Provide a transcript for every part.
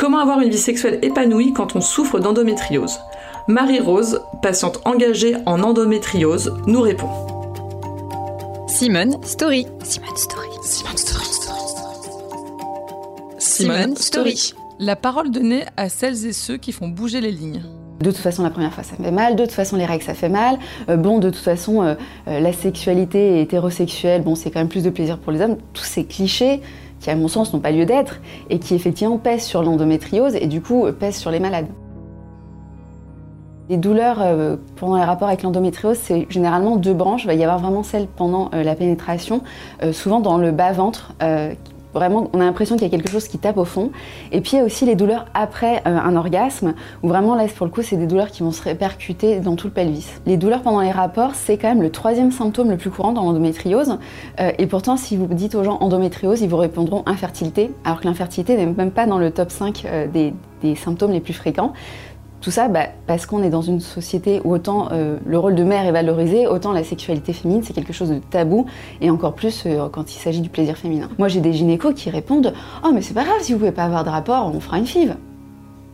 Comment avoir une vie sexuelle épanouie quand on souffre d'endométriose? Marie-Rose, patiente engagée en endométriose, nous répond. Simone Story. Simone Story. Simone Story. Simone Story. La parole donnée à celles et ceux qui font bouger les lignes. De toute façon, la première fois, ça fait mal. De toute façon, les règles, ça fait mal. Euh, bon, de toute façon, euh, euh, la sexualité hétérosexuelle, bon, c'est quand même plus de plaisir pour les hommes. Tous ces clichés qui, à mon sens, n'ont pas lieu d'être et qui, effectivement, pèsent sur l'endométriose et, du coup, pèsent sur les malades. Les douleurs pendant les rapports avec l'endométriose, c'est généralement deux branches. Il va y avoir vraiment celle pendant la pénétration, souvent dans le bas-ventre, Vraiment, on a l'impression qu'il y a quelque chose qui tape au fond. Et puis il y a aussi les douleurs après euh, un orgasme, où vraiment là, pour le coup, c'est des douleurs qui vont se répercuter dans tout le pelvis. Les douleurs pendant les rapports, c'est quand même le troisième symptôme le plus courant dans l'endométriose. Euh, et pourtant, si vous dites aux gens endométriose, ils vous répondront infertilité, alors que l'infertilité n'est même pas dans le top 5 euh, des symptômes les plus fréquents. Tout ça bah, parce qu'on est dans une société où autant euh, le rôle de mère est valorisé, autant la sexualité féminine c'est quelque chose de tabou, et encore plus euh, quand il s'agit du plaisir féminin. Moi j'ai des gynécos qui répondent Oh mais c'est pas grave si vous pouvez pas avoir de rapport, on fera une FIV.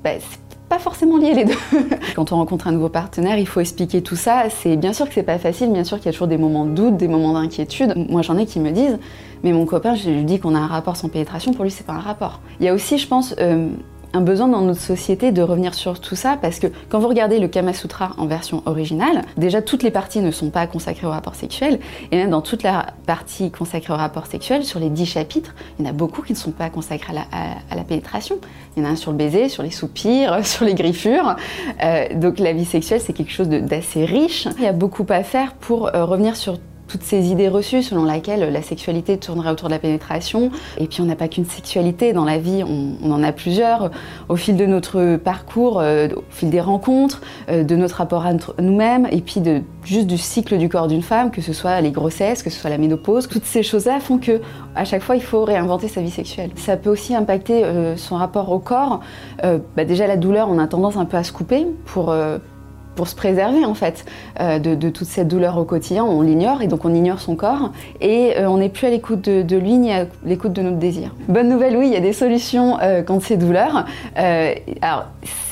Bah, c'est pas forcément lié les deux. quand on rencontre un nouveau partenaire, il faut expliquer tout ça. C'est bien sûr que c'est pas facile, bien sûr qu'il y a toujours des moments de doute, des moments d'inquiétude. Moi j'en ai qui me disent Mais mon copain, je lui dis qu'on a un rapport sans pénétration, pour lui c'est pas un rapport. Il y a aussi, je pense, euh, un besoin dans notre société de revenir sur tout ça parce que quand vous regardez le Kama Sutra en version originale, déjà toutes les parties ne sont pas consacrées au rapport sexuel et même dans toute la partie consacrée au rapport sexuel, sur les dix chapitres, il y en a beaucoup qui ne sont pas consacrés à la, pénétration. Il y en a un sur le baiser, sur les soupirs, sur les griffures. Euh, donc la vie sexuelle c'est quelque chose d'assez riche. Il y a beaucoup à faire pour euh, revenir sur toutes ces idées reçues selon lesquelles la sexualité tournerait autour de la pénétration. Et puis on n'a pas qu'une sexualité dans la vie, on, en a plusieurs. Au fil de notre parcours, euh, au fil des rencontres, euh, de notre rapport à nous-mêmes, et puis juste du cycle du corps d'une femme, que ce soit les grossesses, que ce soit la ménopause, toutes ces choses-là font que à chaque fois il faut réinventer sa vie sexuelle. Ça peut aussi impacter euh, son rapport au corps. Bah déjà la douleur, on a tendance un peu à se couper pour pour se préserver en fait euh, de, toute cette douleur au quotidien. On l'ignore et donc on ignore son corps et euh, on n'est plus à l'écoute de, lui ni à l'écoute de notre désir. Bonne nouvelle, oui, il y a des solutions euh, contre ces douleurs. alors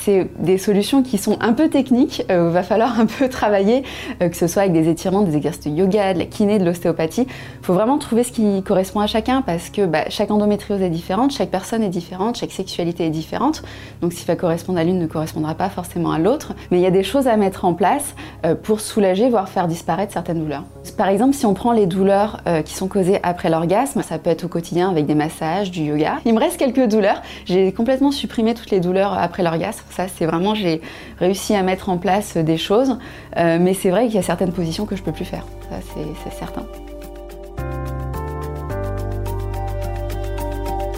c'est des solutions qui sont un peu techniques, il va falloir un peu travailler, que ce soit avec des étirements, des exercices de yoga, de la kiné, de l'ostéopathie. Il faut vraiment trouver ce qui correspond à chacun parce que bah, chaque endométriose est différente, chaque personne est différente, chaque sexualité est différente. Donc qui va correspondre à l'une ne correspondra pas forcément à l'autre. Mais il y a des choses à mettre en place euh, pour soulager, voire faire disparaître certaines douleurs. Par exemple, si on prend les douleurs euh, qui sont causées après l'orgasme, ça peut être au quotidien avec des massages, du yoga. Il me reste quelques douleurs. J'ai complètement supprimé toutes les douleurs après l'orgasme. Ça, c'est vraiment, j'ai réussi à mettre en place des choses. Euh, mais c'est vrai qu'il y a certaines positions que je peux plus faire. Ça, c'est certain.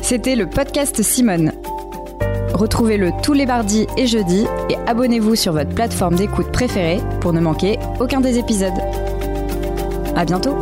C'était le podcast Simone. Retrouvez-le tous les mardis et jeudis et abonnez-vous sur votre plateforme d'écoute préférée pour ne manquer aucun des épisodes. À bientôt!